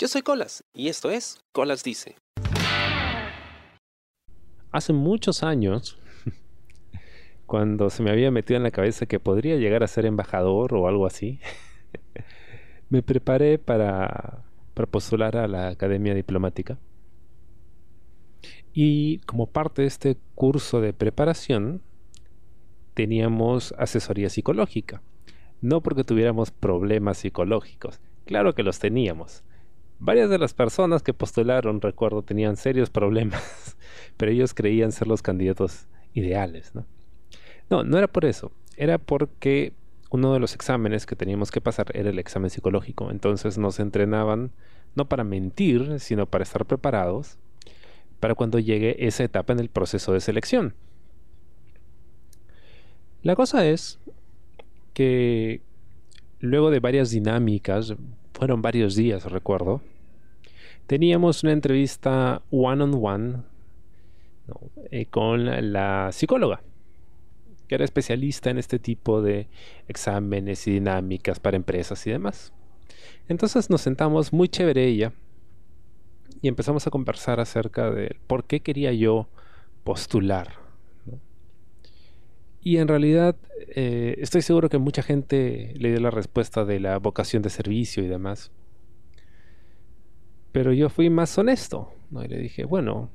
Yo soy Colas y esto es Colas Dice. Hace muchos años, cuando se me había metido en la cabeza que podría llegar a ser embajador o algo así, me preparé para, postular a la Academia Diplomática. Y como parte de este curso de preparación, teníamos asesoría psicológica. No porque tuviéramos problemas psicológicos, claro que los teníamos. Varias de las personas que postularon, recuerdo, tenían serios problemas, pero ellos creían ser los candidatos ideales. ¿no? no, no era por eso, era porque uno de los exámenes que teníamos que pasar era el examen psicológico. Entonces nos entrenaban no para mentir, sino para estar preparados para cuando llegue esa etapa en el proceso de selección. La cosa es que luego de varias dinámicas, fueron varios días, recuerdo, teníamos una entrevista one on one con la psicóloga, que era especialista en este tipo de exámenes y dinámicas para empresas y demás. Entonces nos sentamos muy chévere ella y empezamos a conversar acerca de por qué quería yo postular y en realidad eh, estoy seguro que mucha gente le dio la respuesta de la vocación de servicio y demás. Pero yo fui más honesto, ¿no? Y le dije, bueno,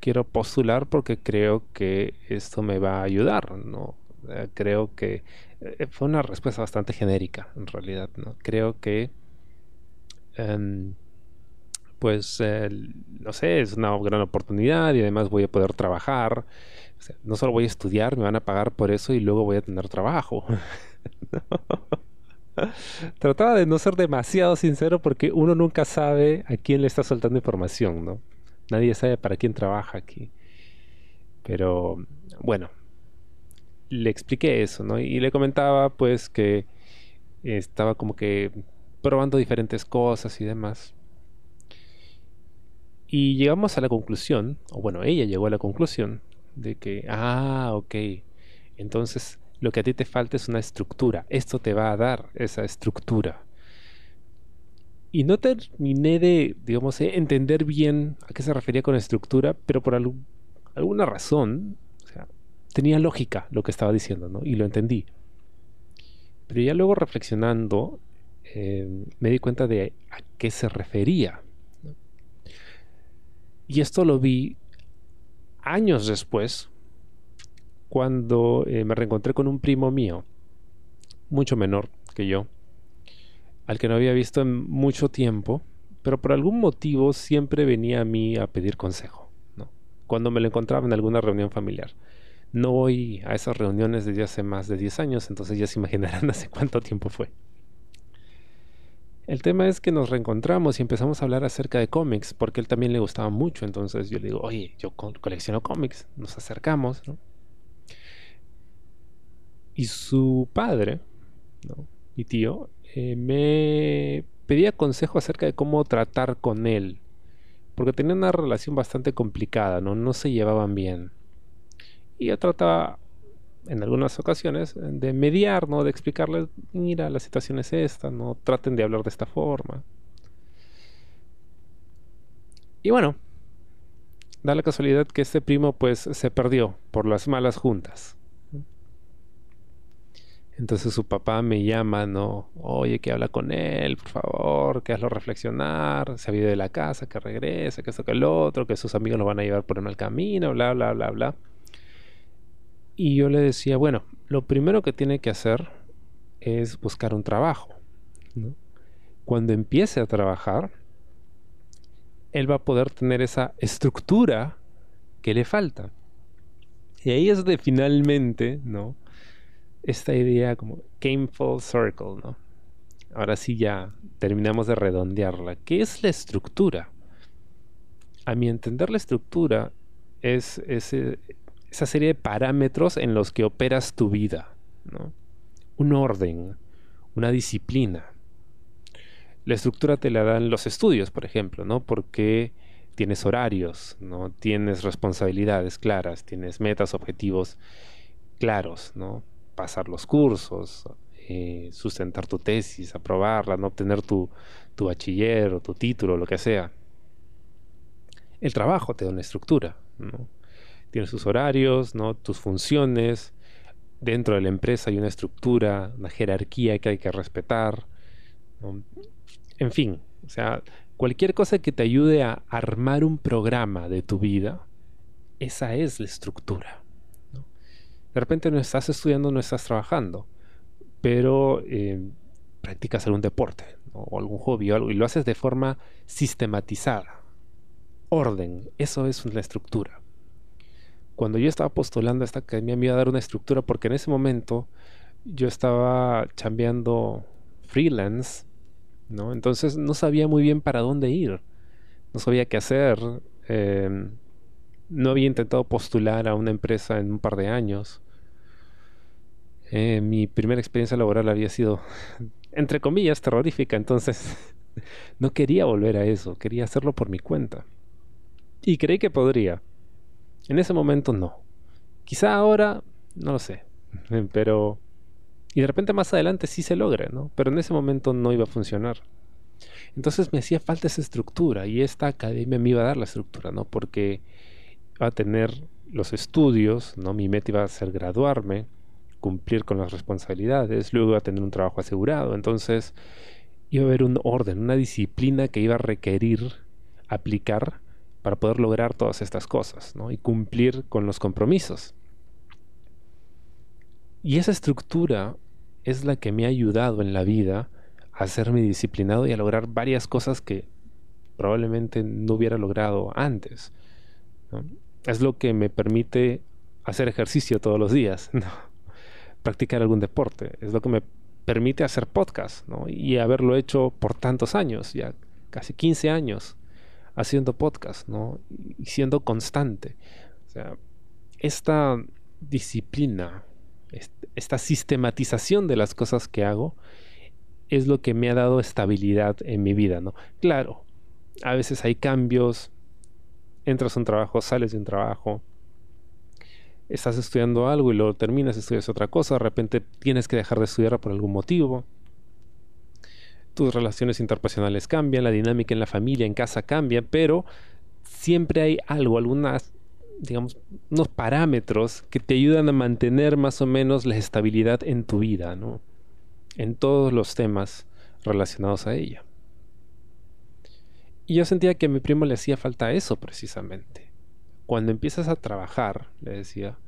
quiero postular porque creo que esto me va a ayudar, ¿no? Eh, creo que eh, fue una respuesta bastante genérica, en realidad, ¿no? Creo que, em, pues, no sé, es una gran oportunidad y además voy a poder trabajar no solo voy a estudiar, me van a pagar por eso y luego voy a tener trabajo. Trataba de no ser demasiado sincero porque uno nunca sabe a quién le está soltando información, ¿no? Nadie sabe para quién trabaja aquí. Pero bueno, le expliqué eso, ¿no? Y le comentaba pues que estaba como que probando diferentes cosas y demás. Y llegamos a la conclusión, o bueno, ella llegó a la conclusión de que, ah, ok, entonces lo que a ti te falta es una estructura, esto te va a dar esa estructura. Y no terminé de, digamos, eh, entender bien a qué se refería con estructura, pero por alguna razón, o sea, tenía lógica lo que estaba diciendo, ¿no? Y lo entendí. Pero ya luego reflexionando, eh, me di cuenta de a qué se refería. Y esto lo vi años después, cuando eh, me reencontré con un primo mío, mucho menor que yo, al que no había visto en mucho tiempo, pero por algún motivo siempre venía a mí a pedir consejo, ¿no? cuando me lo encontraba en alguna reunión familiar. No voy a esas reuniones desde hace más de 10 años, entonces ya se imaginarán hace cuánto tiempo fue. El tema es que nos reencontramos y empezamos a hablar acerca de cómics, porque él también le gustaba mucho. Entonces yo le digo, oye, yo colecciono cómics. Nos acercamos, ¿no? Y su padre, mi tío, eh, me pedía consejo acerca de cómo tratar con él. Porque tenía una relación bastante complicada, ¿no? No se llevaban bien. Y yo trataba en algunas ocasiones de mediar, ¿no? De explicarles, mira, la situación es esta, no traten de hablar de esta forma. Y bueno, da la casualidad que este primo pues se perdió por las malas juntas. Entonces su papá me llama, ¿no? Oye, que habla con él, por favor, que hazlo reflexionar, se ha ido de la casa, que regrese, que esto, que el otro, que sus amigos lo van a llevar por el mal camino, bla, bla, bla, bla. Y yo le decía, bueno, lo primero que tiene que hacer es buscar un trabajo. Cuando empiece a trabajar, él va a poder tener esa estructura que le falta. Y ahí es de finalmente, ¿no? Esta idea como came full circle, ¿no? Ahora sí ya terminamos de redondearla. ¿Qué es la estructura? A mi entender la estructura es ese, esa serie de parámetros en los que operas tu vida, ¿no? Un orden, una disciplina. La estructura te la dan los estudios, por ejemplo, ¿no? Porque tienes horarios, ¿no? Tienes responsabilidades claras, tienes metas, objetivos claros, ¿no? Pasar los cursos, eh, sustentar tu tesis, aprobarla, no obtener tu, tu bachiller o tu título, lo que sea. El trabajo te da una estructura, ¿no? Tienes horarios, ¿no? tus funciones. Dentro de la empresa hay una estructura, una jerarquía que hay que respetar. En fin, o sea, cualquier cosa que te ayude a armar un programa de tu vida, esa es la estructura. De repente no estás estudiando, no estás trabajando, pero eh, practicas algún deporte o algún hobby o algo y lo haces de forma sistematizada. Orden, eso es la estructura. Cuando yo estaba postulando a esta academia me iba a dar una estructura porque en ese momento yo estaba chambeando freelance, ¿no? Entonces no sabía muy bien para dónde ir, no sabía qué hacer. Em, no había intentado postular a una empresa en un par de años. Eh, mi primera experiencia laboral había sido, entre comillas, terrorífica, entonces no quería volver a eso, quería hacerlo por mi cuenta. Y creí que podría. En ese momento no. Quizá ahora, no lo sé, pero... Y de repente más adelante sí se logre, ¿no? Pero en ese momento no iba a funcionar. Entonces me hacía falta esa estructura y esta academia me iba a dar la estructura, ¿no? Porque a tener los estudios, ¿no? Mi meta iba a ser graduarme, cumplir con las responsabilidades, luego iba a tener un trabajo asegurado, entonces iba a haber un orden, una disciplina que iba a requerir aplicar para poder lograr todas estas cosas ¿no? y cumplir con los compromisos. Y esa estructura es la que me ha ayudado en la vida a hacerme disciplinado y a lograr varias cosas que probablemente no hubiera logrado antes. Es lo que me permite hacer ejercicio todos los días, practicar algún deporte, es lo que me permite hacer podcast y haberlo hecho por tantos años, ya casi 15 años haciendo podcast ¿no? y siendo constante. O sea, esta disciplina, esta sistematización de las cosas que hago, es lo que me ha dado estabilidad en mi vida, ¿no? Claro, a veces hay cambios, entras a un trabajo, sales de un trabajo, estás estudiando algo y luego terminas, estudias otra cosa, de repente tienes que dejar de estudiar por algún motivo. Tus relaciones interpersonales cambian, la dinámica en la familia, en casa cambia, pero siempre hay algo, algunas, digamos, unos parámetros que te ayudan a mantener más o menos la estabilidad en tu vida, ¿no? En todos los temas relacionados a ella. Y yo sentía que a mi primo le hacía falta eso precisamente. Cuando empiezas a trabajar, le decía,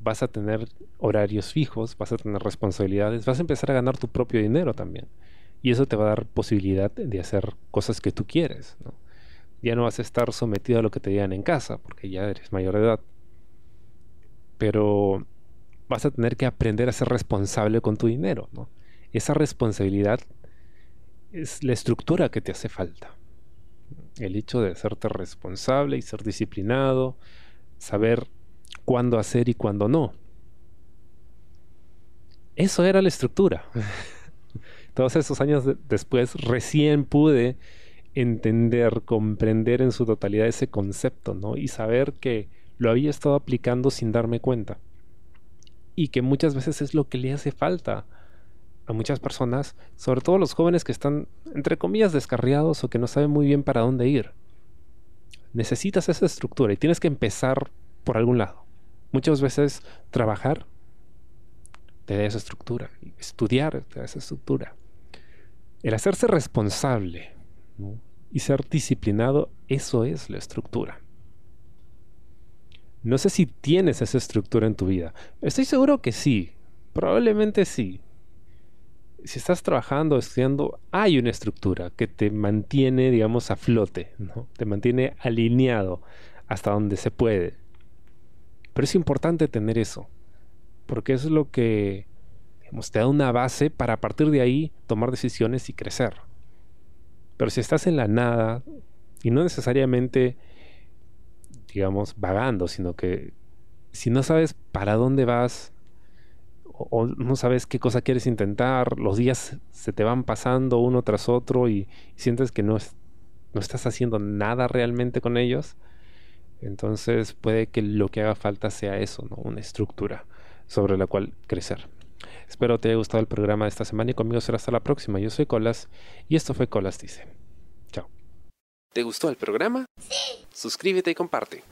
vas a tener horarios fijos, vas a tener responsabilidades, vas a empezar a ganar tu propio dinero también. Y eso te va a dar posibilidad de hacer cosas que tú quieres. Ya no vas a estar sometido a lo que te digan en casa, porque ya eres mayor de edad. Pero vas a tener que aprender a ser responsable con tu dinero. Esa responsabilidad es la estructura que te hace falta el hecho de hacerte responsable y ser disciplinado, saber cuándo hacer y cuándo no. Eso era la estructura. Todos esos años después recién pude entender, comprender en su totalidad ese concepto, ¿no? Y saber que lo había estado aplicando sin darme cuenta. Y que muchas veces es lo que le hace falta a muchas personas, sobre todo los jóvenes que están, entre comillas, descarriados o que no saben muy bien para dónde ir. Necesitas esa estructura y tienes que empezar por algún lado. Muchas veces trabajar te da esa estructura, estudiar te da esa estructura. El hacerse responsable y ser disciplinado, eso es la estructura. No sé si tienes esa estructura en tu vida. Estoy seguro que sí, probablemente sí si estás trabajando, estudiando, hay una estructura que te mantiene, digamos, a flote, ¿no? Te mantiene alineado hasta donde se puede. Pero es importante tener eso, porque es lo que, digamos, te da una base para a partir de ahí tomar decisiones y crecer. Pero si estás en la nada, y no necesariamente, digamos, vagando, sino que si no sabes para dónde vas, o, no sabes qué cosa quieres intentar, los días se te van pasando uno tras otro y, sientes que no, no estás haciendo nada realmente con ellos, entonces puede que lo que haga falta sea eso, ¿no? una estructura sobre la cual crecer. Espero te haya gustado el programa de esta semana y conmigo será hasta la próxima. Yo soy Colas y esto fue Colas Dice. Chao. ¿Te gustó el programa? Sí. Suscríbete y comparte.